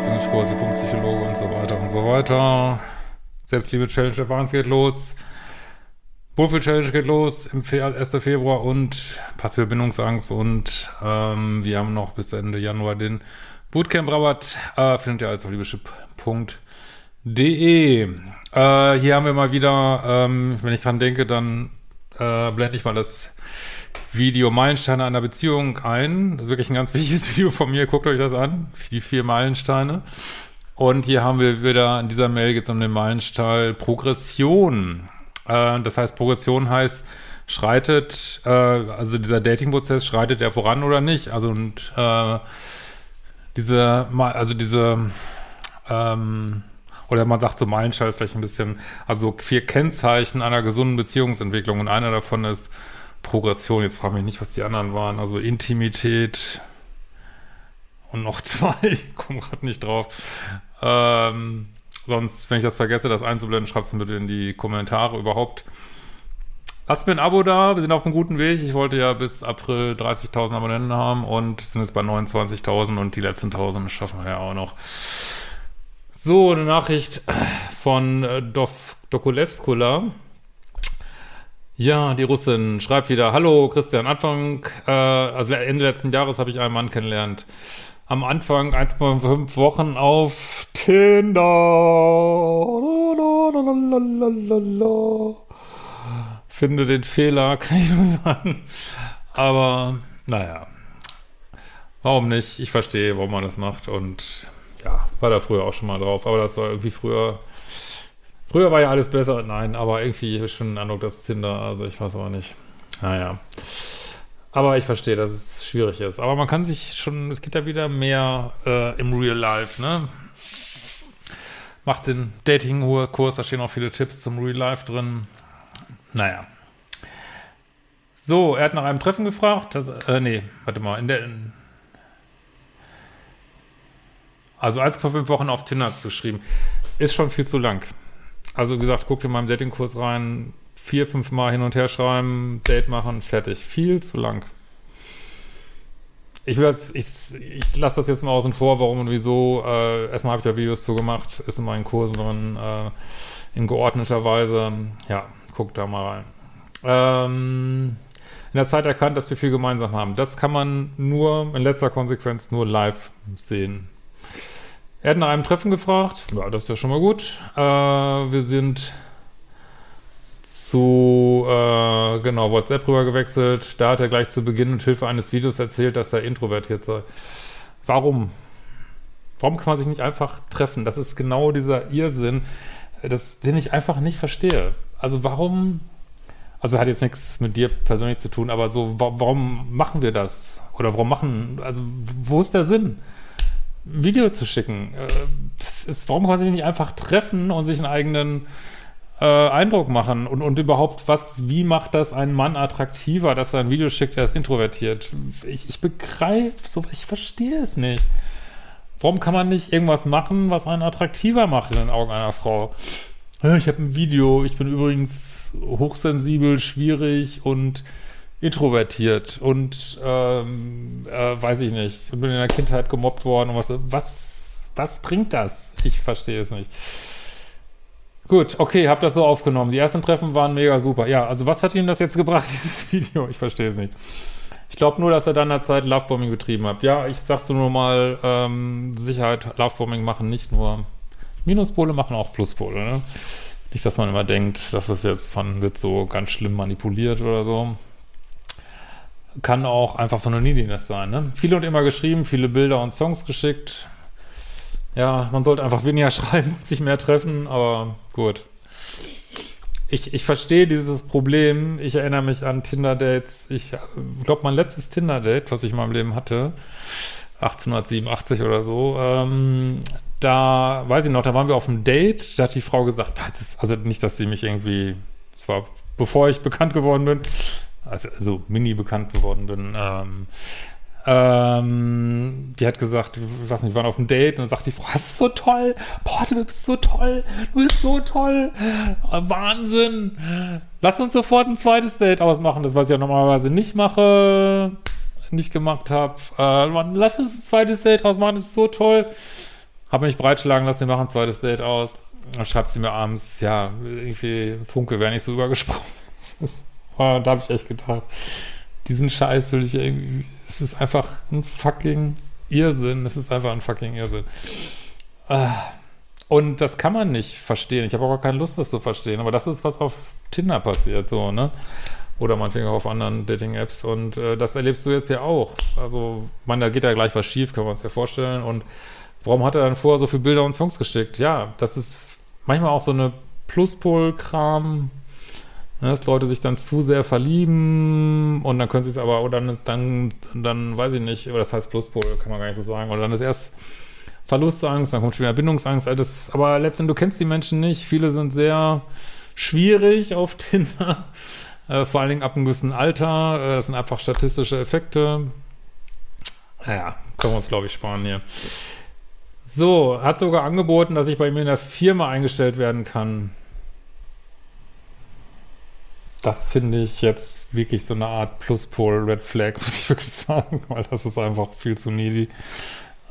Herrschermeier, Paartherapeut, Psychologe, Psychologe und so weiter und so weiter. Selbstliebe Challenge Advance geht los. Wohlfühl Challenge geht los im 1. Februar und passive Bindungsangst und ähm, wir haben noch bis Ende Januar den Bootcamp Rabatt. Äh, findet ihr alles auf liebeschip.de. Äh, hier haben wir mal wieder, ähm, wenn ich dran denke, dann äh, blende ich mal das Video Meilensteine einer Beziehung ein. Das ist wirklich ein ganz wichtiges Video von mir. Guckt euch das an. Die vier Meilensteine. Und hier haben wir wieder, in dieser Mail geht es um den Meilenstein Progression. Äh, das heißt, Progression heißt, schreitet, äh, also dieser Dating-Prozess, schreitet er voran oder nicht? Also und äh, diese, also diese, ähm, oder man sagt so Meilenstein vielleicht ein bisschen, also vier Kennzeichen einer gesunden Beziehungsentwicklung und einer davon ist Progression. Jetzt frage mich nicht, was die anderen waren. Also Intimität und noch zwei. Ich komme gerade nicht drauf. Ähm, sonst, wenn ich das vergesse, das einzublenden, schreibt es bitte in die Kommentare überhaupt. Lasst mir ein Abo da, wir sind auf einem guten Weg. Ich wollte ja bis April 30.000 Abonnenten haben und sind jetzt bei 29.000 und die letzten 1.000 schaffen wir ja auch noch. So, eine Nachricht von äh, Dov. Ja, die Russin schreibt wieder, hallo Christian, Anfang, äh, also Ende letzten Jahres habe ich einen Mann kennengelernt. Am Anfang 1,5 Wochen auf Tinder. Finde den Fehler, kann ich nur sagen. Aber, naja. Warum nicht? Ich verstehe, warum man das macht und ja, war da früher auch schon mal drauf. Aber das war irgendwie früher Früher war ja alles besser. Nein, aber irgendwie habe ich schon den Eindruck, dass Tinder, also ich weiß aber nicht. Naja. Aber ich verstehe, dass es schwierig ist. Aber man kann sich schon, es geht ja wieder mehr äh, im Real Life, ne? Macht den Dating-Kurs, da stehen auch viele Tipps zum Real Life drin. Naja. So, er hat nach einem Treffen gefragt. Das, äh, nee, warte mal, in der. In, also 1,5 Wochen auf Tinder zu schreiben, ist schon viel zu lang. Also wie gesagt, guck dir mal im Datingkurs rein, vier, fünf Mal hin und her schreiben, Date machen, fertig. Viel zu lang. Ich, ich, ich lasse das jetzt mal außen vor, warum und wieso. Äh, erstmal habe ich da Videos zu gemacht, ist in meinen Kursen drin, äh, in geordneter Weise. Ja, guck da mal rein. Ähm, in der Zeit erkannt, dass wir viel gemeinsam haben. Das kann man nur, in letzter Konsequenz, nur live sehen. Er hat nach einem Treffen gefragt. Ja, das ist ja schon mal gut. Äh, wir sind zu, äh, genau, WhatsApp rüber gewechselt. Da hat er gleich zu Beginn mit Hilfe eines Videos erzählt, dass er introvertiert sei. Warum? Warum kann man sich nicht einfach treffen? Das ist genau dieser Irrsinn, das, den ich einfach nicht verstehe. Also warum, also hat jetzt nichts mit dir persönlich zu tun, aber so, warum machen wir das? Oder warum machen, also wo ist der Sinn? Video zu schicken. Äh, ist, warum kann man sich nicht einfach treffen und sich einen eigenen äh, Eindruck machen? Und, und überhaupt, was, wie macht das einen Mann attraktiver, dass er ein Video schickt, der ist introvertiert? Ich, ich begreife so, ich verstehe es nicht. Warum kann man nicht irgendwas machen, was einen attraktiver macht in den Augen einer Frau? Ich habe ein Video, ich bin übrigens hochsensibel, schwierig und introvertiert und ähm, äh, weiß ich nicht, bin in der Kindheit gemobbt worden und was, was, was bringt das? Ich verstehe es nicht. Gut, okay, hab das so aufgenommen. Die ersten Treffen waren mega super. Ja, also was hat ihm das jetzt gebracht, dieses Video? Ich verstehe es nicht. Ich glaube nur, dass er dann der Zeit Lovebombing betrieben hat. Ja, ich sag's nur mal, ähm, Sicherheit, Lovebombing machen nicht nur Minuspole, machen auch Pluspole. Ne? Nicht, dass man immer denkt, dass das jetzt von wird so ganz schlimm manipuliert oder so kann auch einfach so eine Neediness sein. Ne? Viele und immer geschrieben, viele Bilder und Songs geschickt. Ja, man sollte einfach weniger schreiben und sich mehr treffen, aber gut. Ich, ich verstehe dieses Problem. Ich erinnere mich an Tinder-Dates. Ich glaube, mein letztes Tinder-Date, was ich in meinem Leben hatte, 1887 oder so, ähm, da, weiß ich noch, da waren wir auf einem Date, da hat die Frau gesagt, ist, also nicht, dass sie mich irgendwie, das war bevor ich bekannt geworden bin, also, also mini bekannt geworden bin, ähm, ähm, die hat gesagt, ich weiß nicht, wir waren auf einem Date und dann sagt die Frau, das ist so toll, boah, du bist so toll, du bist so toll, Wahnsinn, lass uns sofort ein zweites Date ausmachen, das was ich ja normalerweise nicht mache, nicht gemacht habe. Äh, lass uns ein zweites Date ausmachen, das ist so toll. Habe mich breitschlagen lassen, wir machen ein zweites Date aus. Dann schreibt sie mir abends, ja, irgendwie Funke wäre nicht so übergesprochen. Oh, da habe ich echt gedacht, diesen Scheiß will ich irgendwie, es ist einfach ein fucking Irrsinn. Es ist einfach ein fucking Irrsinn. Ah. Und das kann man nicht verstehen. Ich habe auch keine Lust, das zu verstehen. Aber das ist, was auf Tinder passiert, so, ne? Oder manchmal auch auf anderen Dating-Apps. Und äh, das erlebst du jetzt ja auch. Also, man, da geht ja gleich was schief, können wir uns ja vorstellen. Und warum hat er dann vorher so viele Bilder und Songs geschickt? Ja, das ist manchmal auch so eine Pluspol-Kram, dass Leute sich dann zu sehr verlieben und dann können sie es aber, oder dann, dann, dann weiß ich nicht, oder das heißt Pluspol, kann man gar nicht so sagen, oder dann ist erst Verlustangst, dann kommt schon wieder Bindungsangst, das, aber letztendlich, du kennst die Menschen nicht, viele sind sehr schwierig auf Tinder, äh, vor allen Dingen ab einem gewissen Alter, äh, das sind einfach statistische Effekte. Naja, können wir uns, glaube ich, sparen hier. So, hat sogar angeboten, dass ich bei mir in der Firma eingestellt werden kann. Das finde ich jetzt wirklich so eine Art Pluspol Red Flag, muss ich wirklich sagen, weil das ist einfach viel zu needy.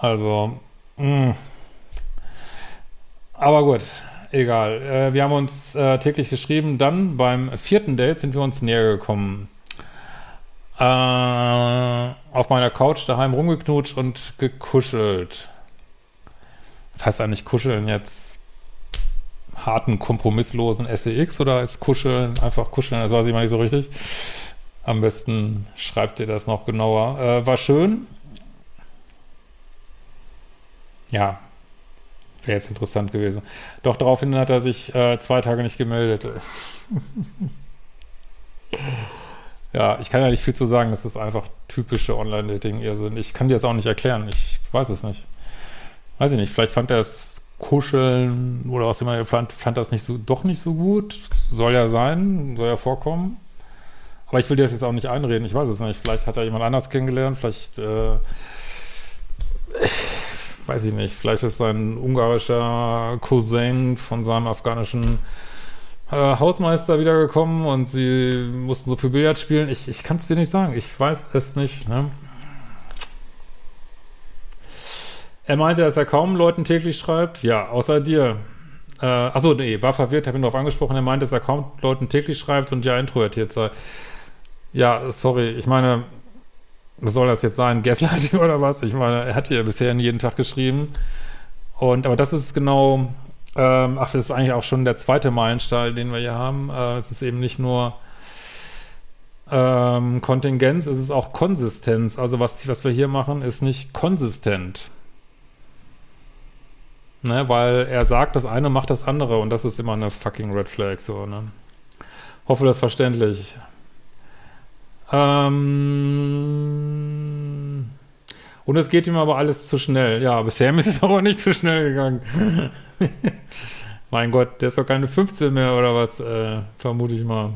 Also, mh. Mm. aber gut, egal. Äh, wir haben uns äh, täglich geschrieben. Dann beim vierten Date sind wir uns näher gekommen. Äh, auf meiner Couch daheim rumgeknutscht und gekuschelt. Das heißt eigentlich kuscheln jetzt harten, kompromisslosen SEX oder ist kuscheln einfach kuscheln? Das weiß ich mal nicht so richtig. Am besten schreibt ihr das noch genauer. Äh, war schön. Ja, wäre jetzt interessant gewesen. Doch daraufhin hat er sich äh, zwei Tage nicht gemeldet. ja, ich kann ja nicht viel zu sagen. Das ist einfach typische Online-Dating-Irrsinn. Ich kann dir das auch nicht erklären. Ich weiß es nicht weiß ich nicht, vielleicht fand er es Kuscheln oder was immer, fand, fand das nicht so, doch nicht so gut. Soll ja sein, soll ja vorkommen. Aber ich will dir das jetzt auch nicht einreden, ich weiß es nicht. Vielleicht hat er jemand anders kennengelernt, vielleicht, äh, weiß ich nicht, vielleicht ist sein ungarischer Cousin von seinem afghanischen äh, Hausmeister wiedergekommen und sie mussten so viel Billard spielen. Ich, ich kann es dir nicht sagen, ich weiß es nicht. Ne? Er meinte, dass er kaum Leuten täglich schreibt. Ja, außer dir. Äh, achso, nee, war verwirrt, habe ihn darauf angesprochen. Er meinte, dass er kaum Leuten täglich schreibt und ja introvertiert sei. Ja, sorry, ich meine, was soll das jetzt sein? Gaslighting oder was? Ich meine, er hat hier bisher jeden Tag geschrieben. Und, aber das ist genau, ähm, ach, das ist eigentlich auch schon der zweite Meilenstein, den wir hier haben. Äh, es ist eben nicht nur ähm, Kontingenz, es ist auch Konsistenz. Also was, was wir hier machen, ist nicht konsistent. Ne, weil er sagt das eine, macht das andere und das ist immer eine fucking Red Flag, so, ne? Hoffe, das ist verständlich. Ähm und es geht ihm aber alles zu schnell. Ja, bisher ist es aber nicht zu schnell gegangen. mein Gott, der ist doch keine 15 mehr oder was, äh, vermute ich mal.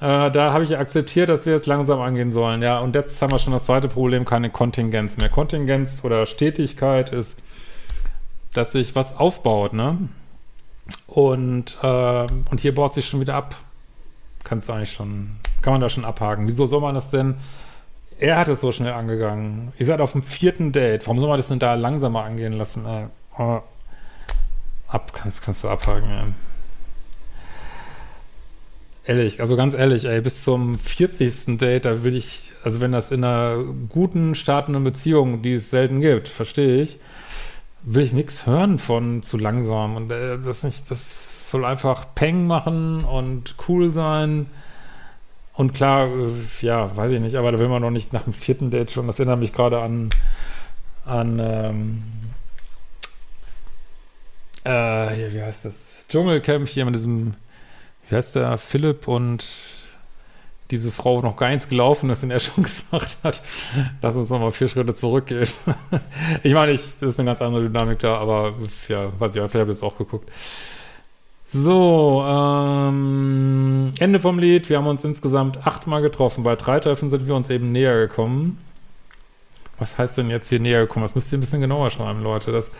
Äh, da habe ich akzeptiert, dass wir es langsam angehen sollen. Ja, und jetzt haben wir schon das zweite Problem, keine Kontingenz mehr. Kontingenz oder Stetigkeit ist dass sich was aufbaut, ne? Und, äh, und hier baut sich schon wieder ab. Kannst du eigentlich schon, kann man da schon abhaken. Wieso soll man das denn? Er hat es so schnell angegangen. Ihr seid auf dem vierten Date. Warum soll man das denn da langsamer angehen lassen? Äh, oh. Ab, kannst, kannst du abhaken, ja. Ehrlich, also ganz ehrlich, ey, bis zum 40. Date, da will ich, also wenn das in einer guten, startenden Beziehung, die es selten gibt, verstehe ich, will ich nichts hören von zu langsam. Und äh, das nicht, das soll einfach Peng machen und cool sein. Und klar, äh, ja, weiß ich nicht, aber da will man noch nicht nach dem vierten Date schon. Das erinnert mich gerade an, an, ähm, äh, hier, wie heißt das? Dschungelcamp hier mit diesem, wie heißt der, Philipp und diese Frau noch gar nichts gelaufen ist und er schon gesagt hat, lass uns nochmal vier Schritte zurückgehen. ich meine, ich, das ist eine ganz andere Dynamik da, aber ja, weiß ich, vielleicht habe ich es auch geguckt. So, ähm, Ende vom Lied. Wir haben uns insgesamt achtmal getroffen. Bei drei Treffen sind wir uns eben näher gekommen. Was heißt denn jetzt hier näher gekommen? Das müsst ihr ein bisschen genauer schreiben, Leute. Das,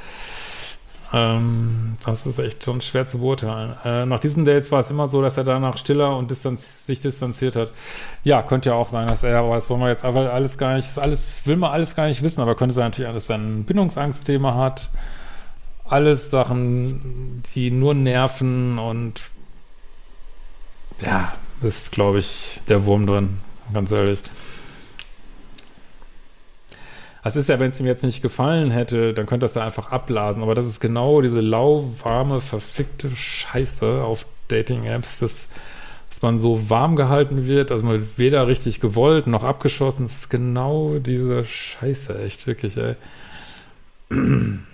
Ähm, das ist echt schon schwer zu beurteilen. Äh, nach diesen Dates war es immer so, dass er danach stiller und distanz sich distanziert hat. Ja, könnte ja auch sein, dass er, aber das wollen wir jetzt aber alles gar nicht, das alles, will man alles gar nicht wissen, aber könnte sein natürlich, dass er ein Bindungsangstthema hat. Alles Sachen, die nur nerven und ja, ist, glaube ich, der Wurm drin, ganz ehrlich. Es ist ja, wenn es ihm jetzt nicht gefallen hätte, dann könnte das ja einfach abblasen. Aber das ist genau diese lauwarme, verfickte Scheiße auf Dating-Apps, dass, dass man so warm gehalten wird, also man wird weder richtig gewollt noch abgeschossen. Das ist genau diese Scheiße, echt wirklich, ey.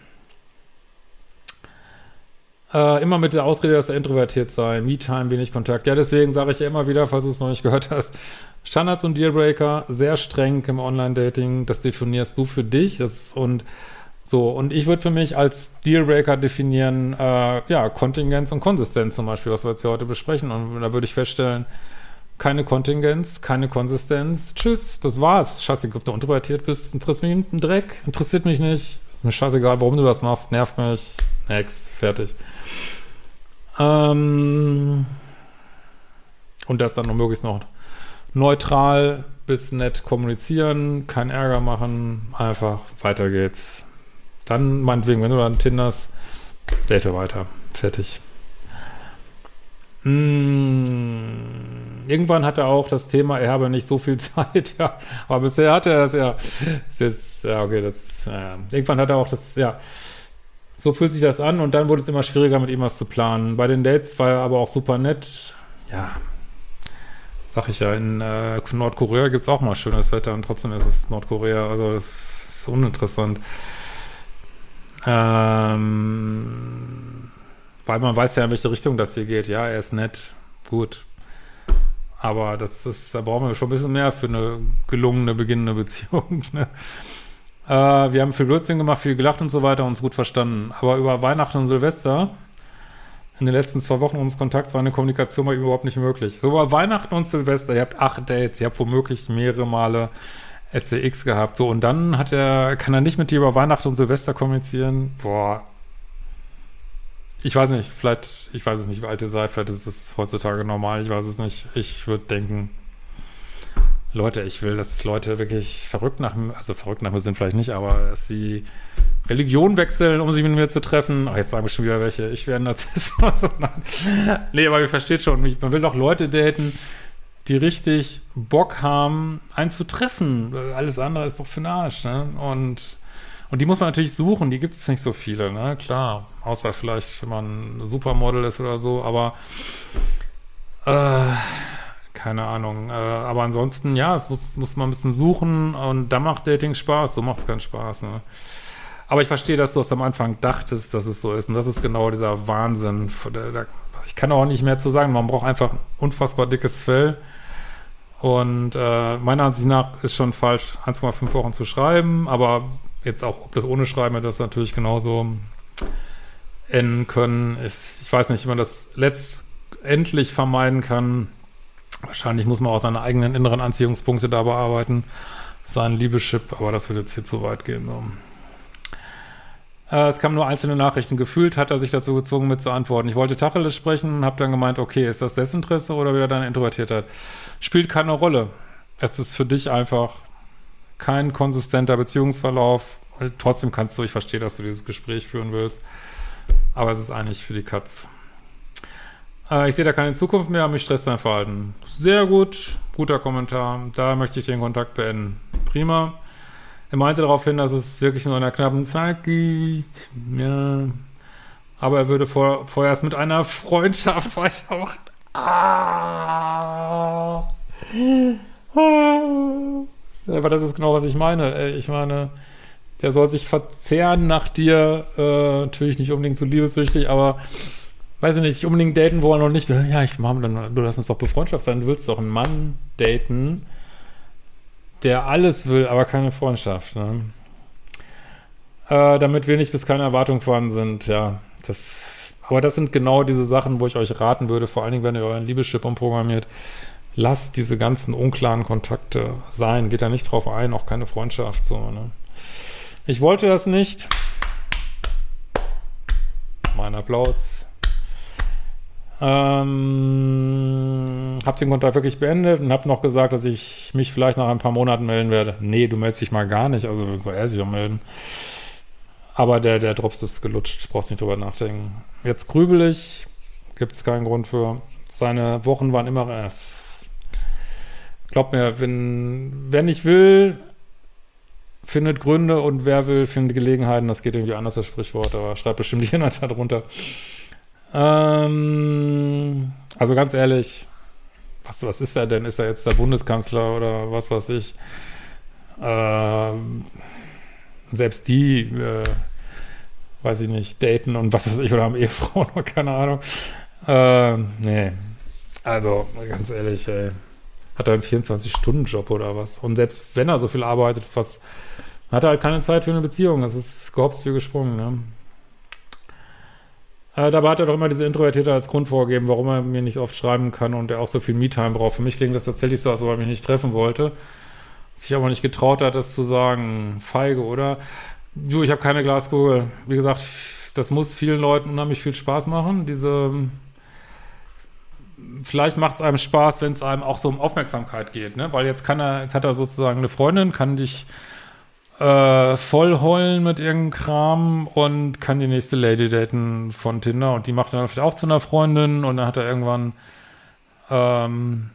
Äh, immer mit der Ausrede, dass er introvertiert sei, Me-Time, wenig Kontakt. Ja, deswegen sage ich ja immer wieder, falls du es noch nicht gehört hast, Standards und Dealbreaker, sehr streng im Online-Dating, das definierst du für dich. Das und so, und ich würde für mich als Dealbreaker definieren, äh, ja, Kontingenz und Konsistenz zum Beispiel, was wir jetzt hier heute besprechen. Und da würde ich feststellen, keine Kontingenz, keine Konsistenz. Tschüss, das war's. Scheiße, ob du introvertiert bist, interessiert mich ein Dreck, interessiert mich nicht. Ist mir scheißegal, warum du das machst, nervt mich. Next, fertig. Ähm, und das dann noch möglichst noch neutral bis nett kommunizieren, keinen Ärger machen, einfach weiter geht's. Dann meinetwegen, wenn du dann tinderst, date weiter. Fertig. Mmh. Irgendwann hat er auch das Thema, er habe nicht so viel Zeit, ja. Aber bisher hat er es ja. Ist jetzt, ja, okay, das, ja. Irgendwann hat er auch das, ja. So fühlt sich das an und dann wurde es immer schwieriger, mit ihm was zu planen. Bei den Dates war er aber auch super nett. Ja, sag ich ja, in äh, Nordkorea gibt es auch mal schönes Wetter und trotzdem ist es Nordkorea. Also das ist uninteressant. Ähm, weil man weiß ja, in welche Richtung das hier geht. Ja, er ist nett, gut. Aber das ist, da brauchen wir schon ein bisschen mehr für eine gelungene, beginnende Beziehung. Ne? Äh, wir haben viel Blödsinn gemacht, viel gelacht und so weiter, uns gut verstanden. Aber über Weihnachten und Silvester, in den letzten zwei Wochen unseres Kontakts, war eine Kommunikation bei ihm überhaupt nicht möglich. So über Weihnachten und Silvester, ihr habt acht Dates, ihr habt womöglich mehrere Male SCX gehabt. So, und dann hat er, kann er nicht mit dir über Weihnachten und Silvester kommunizieren? Boah. Ich weiß nicht, vielleicht, ich weiß es nicht, wie alt ihr seid, vielleicht ist es heutzutage normal, ich weiß es nicht. Ich würde denken, Leute, ich will, dass Leute wirklich verrückt nach mir, also verrückt nach mir sind vielleicht nicht, aber dass sie Religion wechseln, um sich mit mir zu treffen. Ach, jetzt sagen wir schon wieder welche. Ich wäre nein. Nee, aber ihr versteht schon, man will doch Leute daten, die richtig Bock haben, einen zu treffen. Alles andere ist doch für den Arsch, ne? Und, und die muss man natürlich suchen, die gibt es nicht so viele, ne? Klar. Außer vielleicht, wenn man ein Supermodel ist oder so, aber äh, keine Ahnung. Äh, aber ansonsten, ja, es muss, muss man ein bisschen suchen und da macht Dating Spaß, so macht es keinen Spaß. Ne? Aber ich verstehe, dass du es am Anfang dachtest, dass es so ist. Und das ist genau dieser Wahnsinn. Ich kann auch nicht mehr zu sagen. Man braucht einfach ein unfassbar dickes Fell. Und äh, meiner Ansicht nach ist schon falsch, 1,5 Wochen zu schreiben. Aber jetzt auch, ob das ohne Schreiben hätte das natürlich genauso enden können. Ich, ich weiß nicht, wie man das letztendlich vermeiden kann. Wahrscheinlich muss man auch seine eigenen inneren Anziehungspunkte da bearbeiten, seinen Liebeschip, aber das wird jetzt hier zu weit gehen. So. Äh, es kamen nur einzelne Nachrichten. Gefühlt hat er sich dazu gezwungen, mit zu antworten. Ich wollte Tacheles sprechen und habe dann gemeint, okay, ist das Desinteresse oder wieder deine Introvertiertheit? Spielt keine Rolle. Es ist für dich einfach kein konsistenter Beziehungsverlauf. Trotzdem kannst du, ich verstehe, dass du dieses Gespräch führen willst, aber es ist eigentlich für die Katz. Äh, ich sehe da keine Zukunft mehr, mich stresst dein Verhalten. Sehr gut, guter Kommentar. Da möchte ich den Kontakt beenden. Prima. Er meinte darauf hin, dass es wirklich nur in einer knappen Zeit gibt. Ja. Aber er würde vor, vorerst mit einer Freundschaft weitermachen. Ah. Aber das ist genau, was ich meine. Ich meine, der soll sich verzehren nach dir. Äh, natürlich nicht unbedingt zu liebessüchtig, aber weiß ich nicht, unbedingt daten wollen und nicht, ja, ich mache dann, du lass uns doch Befreundschaft sein. Du willst doch einen Mann daten, der alles will, aber keine Freundschaft. Ne? Äh, damit wenig bis keine Erwartungen vorhanden sind, ja. Das, aber das sind genau diese Sachen, wo ich euch raten würde, vor allen Dingen, wenn ihr euren Liebeschip umprogrammiert, lasst diese ganzen unklaren Kontakte sein. Geht da nicht drauf ein, auch keine Freundschaft. So, ne? Ich wollte das nicht. Nein, Applaus. Ähm, hab den Kontakt wirklich beendet und hab noch gesagt, dass ich mich vielleicht nach ein paar Monaten melden werde. Nee, du meldest dich mal gar nicht, also soll er sich auch melden. Aber der, der Drops ist gelutscht, brauchst nicht drüber nachdenken. Jetzt grübel ich, gibt es keinen Grund für. Seine Wochen waren immer erst. Glaub mir, wenn, wer nicht will, findet Gründe und wer will, findet Gelegenheiten. Das geht irgendwie anders, das Sprichwort, aber schreibt bestimmt jemand da drunter. Ähm, also ganz ehrlich, was, was ist er denn? Ist er jetzt der Bundeskanzler oder was weiß ich? Ähm, selbst die, äh, weiß ich nicht, daten und was weiß ich, oder haben Ehefrauen oder keine Ahnung. Ähm, nee. Also, ganz ehrlich, ey. Hat er einen 24-Stunden-Job oder was? Und selbst wenn er so viel arbeitet, was, hat er halt keine Zeit für eine Beziehung. Das ist gehopst wie gesprungen, ne? Äh, dabei hat er doch immer diese Introvertierte als Grund vorgegeben, warum er mir nicht oft schreiben kann und er auch so viel Me-Time braucht. Für mich klingt das tatsächlich so, als ob er mich nicht treffen wollte. Sich aber nicht getraut hat, das zu sagen. Feige, oder? Du, ich habe keine Glaskugel. Wie gesagt, das muss vielen Leuten unheimlich viel Spaß machen. Diese. Vielleicht macht es einem Spaß, wenn es einem auch so um Aufmerksamkeit geht, ne? Weil jetzt kann er, jetzt hat er sozusagen eine Freundin, kann dich äh, voll heulen mit irgendeinem Kram und kann die nächste Lady daten von Tinder und die macht dann vielleicht auch zu einer Freundin und dann hat er irgendwann, ähm,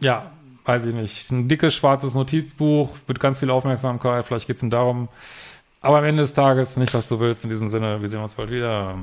ja, weiß ich nicht, ein dickes schwarzes Notizbuch mit ganz viel Aufmerksamkeit, vielleicht geht es ihm darum, aber am Ende des Tages nicht, was du willst. In diesem Sinne, wir sehen uns bald wieder.